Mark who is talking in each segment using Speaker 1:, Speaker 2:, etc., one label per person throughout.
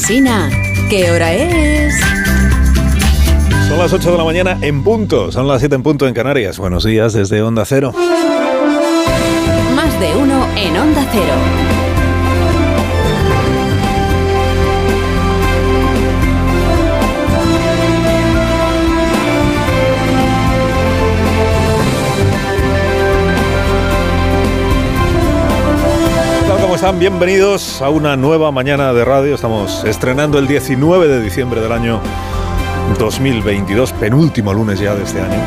Speaker 1: Alsina, ¿qué hora es?
Speaker 2: Son las 8 de la mañana en punto, son las 7 en punto en Canarias. Buenos días desde Onda Cero.
Speaker 1: Más de uno en Onda Cero.
Speaker 2: ¿Cómo están? Bienvenidos a una nueva mañana de radio. Estamos estrenando el 19 de diciembre del año 2022, penúltimo lunes ya de este año.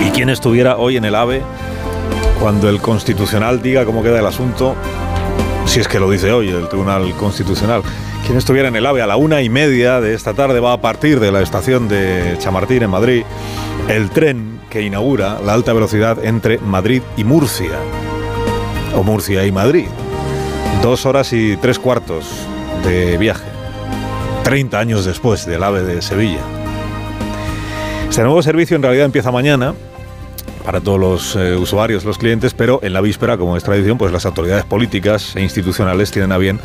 Speaker 2: ¿Y quién estuviera hoy en el AVE cuando el Constitucional diga cómo queda el asunto? Si es que lo dice hoy el Tribunal Constitucional. Quien estuviera en el AVE a la una y media de esta tarde va a partir de la estación de Chamartín en Madrid el tren que inaugura la alta velocidad entre Madrid y Murcia. O Murcia y Madrid. Dos horas y tres cuartos de viaje. 30 años después del AVE de Sevilla. Este nuevo servicio en realidad empieza mañana para todos los eh, usuarios, los clientes, pero en la víspera, como es tradición, pues las autoridades políticas e institucionales tienen a bien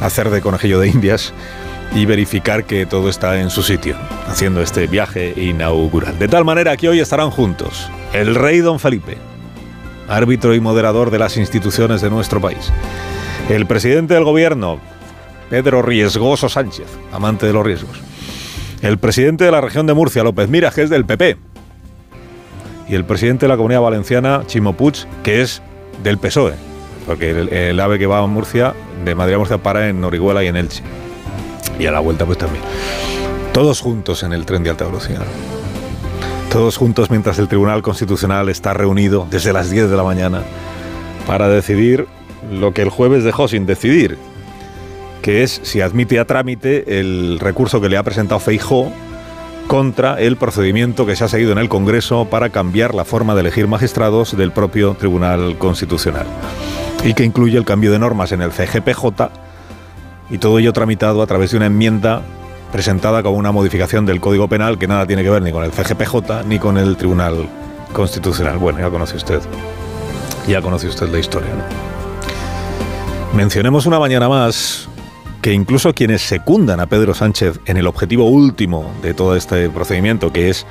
Speaker 2: hacer de conejillo de indias y verificar que todo está en su sitio, haciendo este viaje inaugural. De tal manera que hoy estarán juntos el rey don Felipe, árbitro y moderador de las instituciones de nuestro país, el presidente del gobierno, Pedro Riesgoso Sánchez, amante de los riesgos. El presidente de la región de Murcia, López Mira, que es del PP. Y el presidente de la Comunidad Valenciana, Chimo Puig, que es del PSOE. Porque el, el ave que va a Murcia, de Madrid a Murcia, para en Orihuela y en Elche. Y a la vuelta pues también. Todos juntos en el tren de alta velocidad. Todos juntos mientras el Tribunal Constitucional está reunido desde las 10 de la mañana para decidir lo que el jueves dejó sin decidir, que es si admite a trámite el recurso que le ha presentado Feijó contra el procedimiento que se ha seguido en el Congreso para cambiar la forma de elegir magistrados del propio Tribunal Constitucional y que incluye el cambio de normas en el CGPJ y todo ello tramitado a través de una enmienda presentada como una modificación del Código Penal que nada tiene que ver ni con el CGPJ ni con el Tribunal Constitucional. Bueno, ya conoce usted, ya conoce usted la historia. ¿no? Mencionemos una mañana más que incluso quienes secundan a Pedro Sánchez en el objetivo último de todo este procedimiento, que es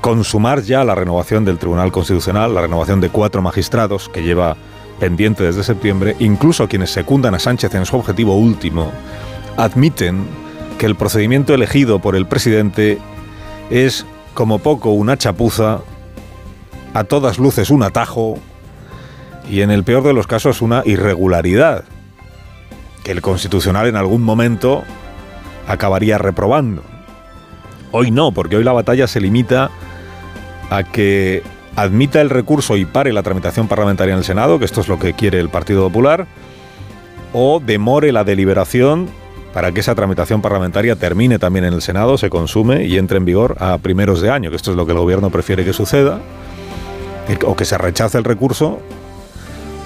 Speaker 2: consumar ya la renovación del Tribunal Constitucional, la renovación de cuatro magistrados que lleva pendiente desde septiembre, incluso quienes secundan a Sánchez en su objetivo último, admiten que el procedimiento elegido por el presidente es como poco una chapuza, a todas luces un atajo y en el peor de los casos una irregularidad que el constitucional en algún momento acabaría reprobando. Hoy no, porque hoy la batalla se limita a que admita el recurso y pare la tramitación parlamentaria en el Senado, que esto es lo que quiere el Partido Popular, o demore la deliberación para que esa tramitación parlamentaria termine también en el Senado, se consume y entre en vigor a primeros de año, que esto es lo que el gobierno prefiere que suceda, o que se rechace el recurso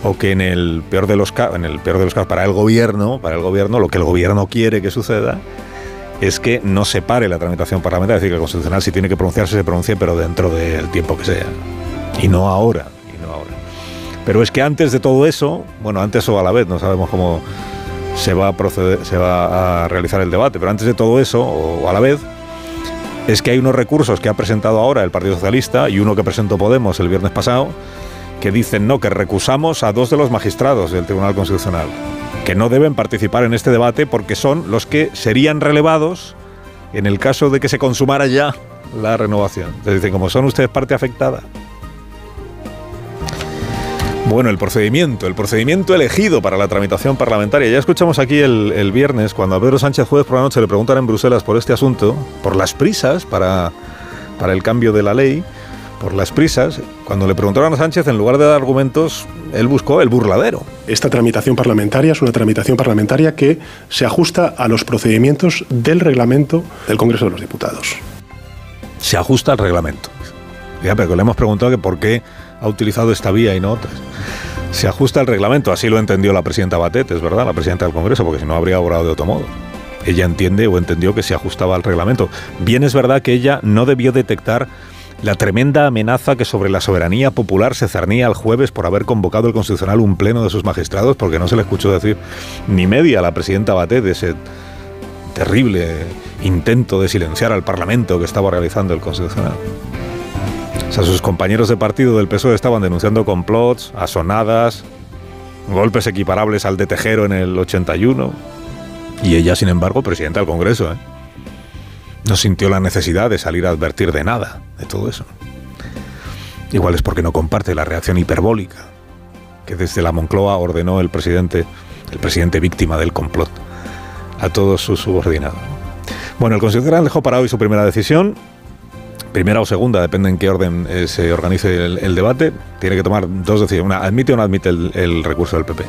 Speaker 2: o que en el peor de los en el peor de los casos para el gobierno, para el gobierno lo que el gobierno quiere que suceda es que no se pare la tramitación parlamentaria, es decir, que el constitucional si tiene que pronunciarse se pronuncie, pero dentro del tiempo que sea y no ahora, y no ahora. Pero es que antes de todo eso, bueno, antes o a la vez, no sabemos cómo se va a proceder, se va a realizar el debate, pero antes de todo eso o a la vez es que hay unos recursos que ha presentado ahora el Partido Socialista y uno que presentó Podemos el viernes pasado que dicen no, que recusamos a dos de los magistrados del Tribunal Constitucional, que no deben participar en este debate porque son los que serían relevados en el caso de que se consumara ya la renovación. Les dicen, como son ustedes parte afectada. Bueno, el procedimiento, el procedimiento elegido para la tramitación parlamentaria. Ya escuchamos aquí el, el viernes, cuando a Pedro Sánchez jueves por la noche le preguntan en Bruselas por este asunto, por las prisas para, para el cambio de la ley, por las prisas, cuando le preguntaron a Sánchez, en lugar de dar argumentos, él buscó el burladero.
Speaker 3: Esta tramitación parlamentaria es una tramitación parlamentaria que se ajusta a los procedimientos del reglamento del Congreso de los Diputados.
Speaker 2: Se ajusta al reglamento. Ya, pero le hemos preguntado que por qué ha utilizado esta vía y no otras. Se ajusta al reglamento, así lo entendió la presidenta Batet, es verdad, la presidenta del Congreso, porque si no habría obrado de otro modo. Ella entiende o entendió que se ajustaba al reglamento. Bien es verdad que ella no debió detectar la tremenda amenaza que sobre la soberanía popular se cernía el jueves por haber convocado el Constitucional un pleno de sus magistrados, porque no se le escuchó decir ni media a la presidenta Batet de ese terrible intento de silenciar al Parlamento que estaba realizando el Constitucional. Sus compañeros de partido del PSOE estaban denunciando complots, asonadas, golpes equiparables al de Tejero en el 81. Y ella, sin embargo, presidenta del Congreso, ¿eh? No sintió la necesidad de salir a advertir de nada, de todo eso. Igual es porque no comparte la reacción hiperbólica que desde la Moncloa ordenó el presidente, el presidente víctima del complot, a todos sus subordinados. Bueno, el Constitucional dejó para hoy su primera decisión, primera o segunda, depende en qué orden eh, se organice el, debate. Tiene que tomar dos decisiones. Una, admite o no admite el recurso del PP.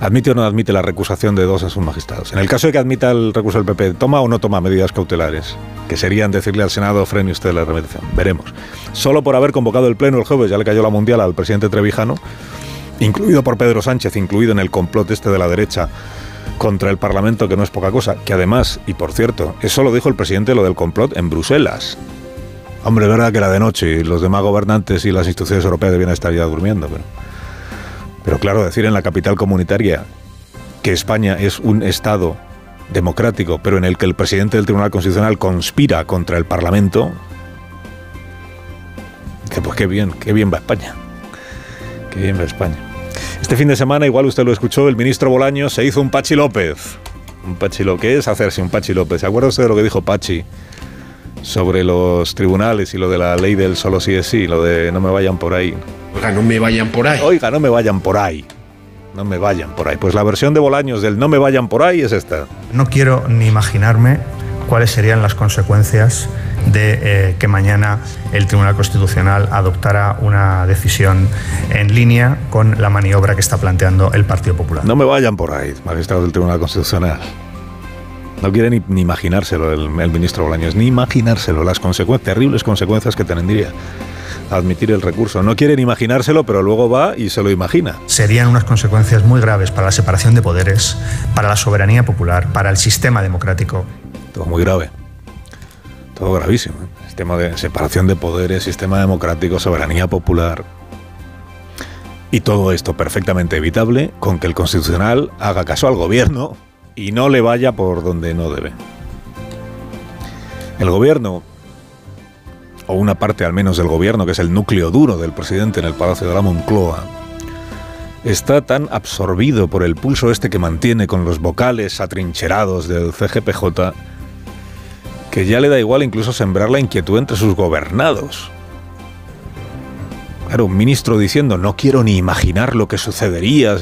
Speaker 2: ¿Admite o no admite la recusación de dos a sus magistrados? En el caso de que admita el recurso del PP, ¿toma o no toma medidas cautelares? Que serían decirle al Senado, frene usted la tramitación. Veremos. Solo por haber convocado el Pleno el jueves, ya le cayó la mundial al presidente Trevijano, incluido por Pedro Sánchez, incluido en el complot este de la derecha contra el Parlamento, que no es poca cosa, que además, y por cierto, eso lo dijo el presidente lo del complot en Bruselas. Hombre, verdad que era de noche y los demás gobernantes y las instituciones europeas debían estar ya durmiendo, pero... Pero claro, decir en la capital comunitaria que España es un Estado democrático, pero en el que el presidente del Tribunal Constitucional conspira contra el Parlamento, que pues qué bien, qué bien va España. Qué bien va España. Este fin de semana, igual usted lo escuchó, el ministro Bolaño se hizo un Pachi López. Un Pachi López. ¿Qué es hacerse un Pachi López? ¿Se acuerda usted de lo que dijo Pachi sobre los tribunales y lo de la ley del solo sí es sí, lo de no me vayan por ahí?
Speaker 4: Oiga, no me vayan por ahí.
Speaker 2: Oiga, no me vayan por ahí. No me vayan por ahí. Pues la versión de Bolaños del no me vayan por ahí es esta.
Speaker 5: No quiero ni imaginarme cuáles serían las consecuencias de eh, que mañana el Tribunal Constitucional adoptara una decisión en línea con la maniobra que está planteando el Partido Popular.
Speaker 2: No me vayan por ahí, magistrado del Tribunal Constitucional. No quiere ni, imaginárselo el, el, ministro Bolaños, ni imaginárselo, las consecuencias, terribles consecuencias que tendría admitir el recurso. No quieren imaginárselo, pero luego va y se lo imagina.
Speaker 5: Serían unas consecuencias muy graves para la separación de poderes, para la soberanía popular, para el sistema democrático.
Speaker 2: Todo muy grave. Todo gravísimo. ¿eh? Sistema de separación de poderes, sistema democrático, soberanía popular. Y todo esto perfectamente evitable con que el Constitucional haga caso al gobierno y no le vaya por donde no debe. El gobierno o una parte al menos del gobierno, que es el núcleo duro del presidente en el Palacio de la Moncloa, está tan absorbido por el pulso este que mantiene con los vocales atrincherados del CGPJ que ya le da igual incluso sembrar la inquietud entre sus gobernados. Claro, un ministro diciendo no quiero ni imaginar lo que sucedería.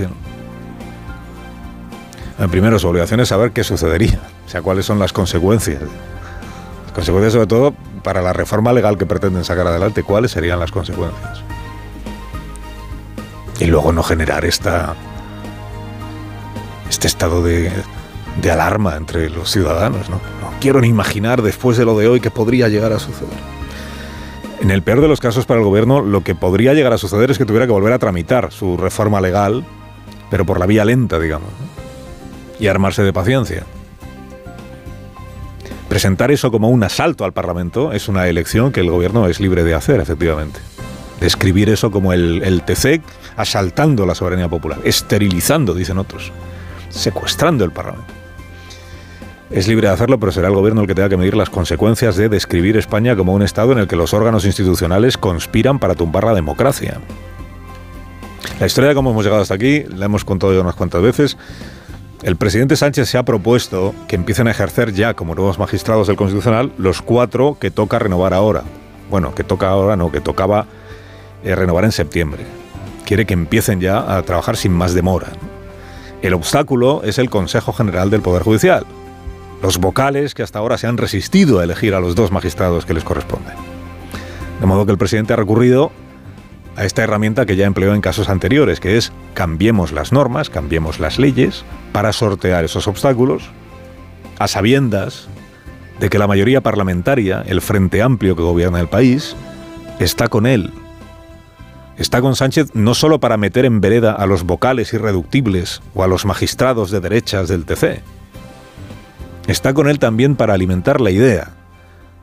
Speaker 2: Primero, su obligación es saber qué sucedería, o sea, cuáles son las consecuencias. Las consecuencias sobre todo para la reforma legal que pretenden sacar adelante, ¿cuáles serían las consecuencias? Y luego no generar esta, este estado de, de alarma entre los ciudadanos. ¿no? no quiero ni imaginar después de lo de hoy que podría llegar a suceder. En el peor de los casos para el gobierno, lo que podría llegar a suceder es que tuviera que volver a tramitar su reforma legal, pero por la vía lenta, digamos, y armarse de paciencia. Presentar eso como un asalto al Parlamento es una elección que el gobierno es libre de hacer, efectivamente. Describir eso como el, el asaltando la soberanía popular, esterilizando, dicen otros, secuestrando el Parlamento. Es libre de hacerlo, pero será el gobierno el que tenga que medir las consecuencias de describir España como un Estado en el que los órganos institucionales conspiran para tumbar la democracia. La historia de cómo hemos llegado hasta aquí la hemos contado ya unas cuantas veces. El presidente Sánchez se ha propuesto que empiecen a ejercer ya como nuevos magistrados del Constitucional los cuatro que toca renovar ahora. Bueno, que toca ahora no, que tocaba eh, renovar en septiembre. Quiere que empiecen ya a trabajar sin más demora. El obstáculo es el Consejo General del Poder Judicial, los vocales que hasta ahora se han resistido a elegir a los dos magistrados que les corresponden. De modo que el presidente ha recurrido a esta herramienta que ya empleó en casos anteriores, que es cambiemos las normas, cambiemos las leyes para sortear esos obstáculos, a sabiendas de que la mayoría parlamentaria, el Frente Amplio que gobierna el país, está con él. Está con Sánchez no solo para meter en vereda a los vocales irreductibles o a los magistrados de derechas del TC, está con él también para alimentar la idea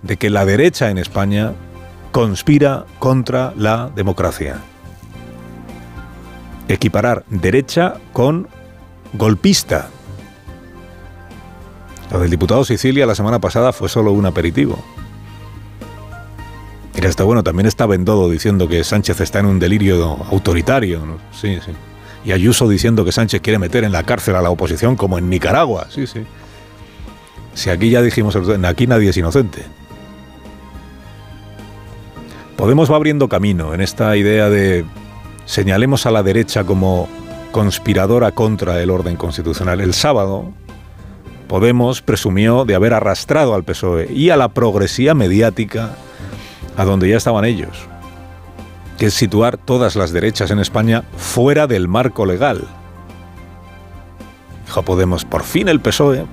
Speaker 2: de que la derecha en España conspira contra la democracia. Equiparar derecha con golpista. Lo del diputado Sicilia la semana pasada fue solo un aperitivo. Mira, está bueno, también está Bendodo diciendo que Sánchez está en un delirio autoritario. Sí, sí. Y Ayuso diciendo que Sánchez quiere meter en la cárcel a la oposición como en Nicaragua. Sí, sí. Si aquí ya dijimos, aquí nadie es inocente. Podemos va abriendo camino en esta idea de señalemos a la derecha como conspiradora contra el orden constitucional. El sábado, Podemos presumió de haber arrastrado al PSOE y a la progresía mediática a donde ya estaban ellos, que es situar todas las derechas en España fuera del marco legal. Dijo Podemos, por fin el PSOE,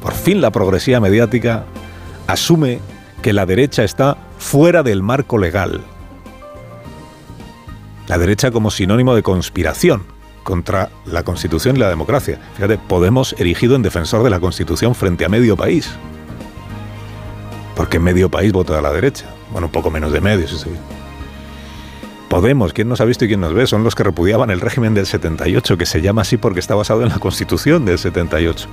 Speaker 2: por fin la progresía mediática asume que la derecha está fuera del marco legal. La derecha como sinónimo de conspiración contra la Constitución y la democracia. Fíjate, Podemos erigido en defensor de la Constitución frente a medio país. Porque medio país vota a la derecha. Bueno, un poco menos de medio, sí, sí. Podemos, ¿quién nos ha visto y quién nos ve? Son los que repudiaban el régimen del 78, que se llama así porque está basado en la Constitución del 78.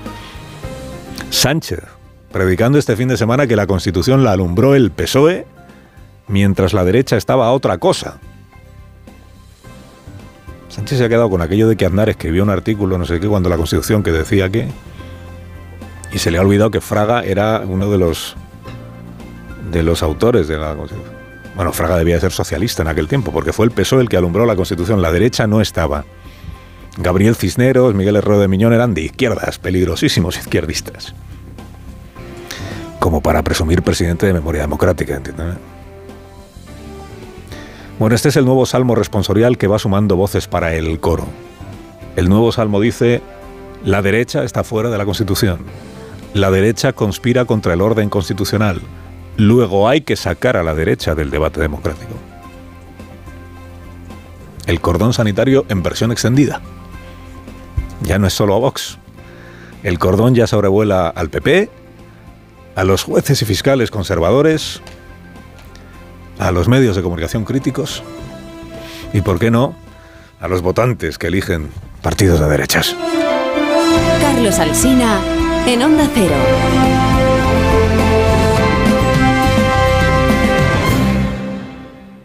Speaker 2: Sánchez, predicando este fin de semana que la Constitución la alumbró el PSOE mientras la derecha estaba a otra cosa. Sánchez se ha quedado con aquello de que Aznar escribió un artículo, no sé qué, cuando la Constitución que decía que... Y se le ha olvidado que Fraga era uno de los de los autores de la Constitución. Bueno, Fraga debía ser socialista en aquel tiempo, porque fue el PSOE el que alumbró la Constitución. La derecha no estaba. Gabriel Cisneros, Miguel Herrero de Miñón eran de izquierdas, peligrosísimos izquierdistas. Como para presumir presidente de memoria democrática, ¿entiendes? Bueno, este es el nuevo salmo responsorial que va sumando voces para el coro. El nuevo salmo dice, la derecha está fuera de la Constitución. La derecha conspira contra el orden constitucional. Luego hay que sacar a la derecha del debate democrático. El cordón sanitario en versión extendida. Ya no es solo a Vox. El cordón ya sobrevuela al PP, a los jueces y fiscales conservadores, a los medios de comunicación críticos y, por qué no, a los votantes que eligen partidos de derechas.
Speaker 1: Carlos Alsina en Onda Cero.